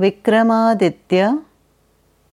Vikramaditya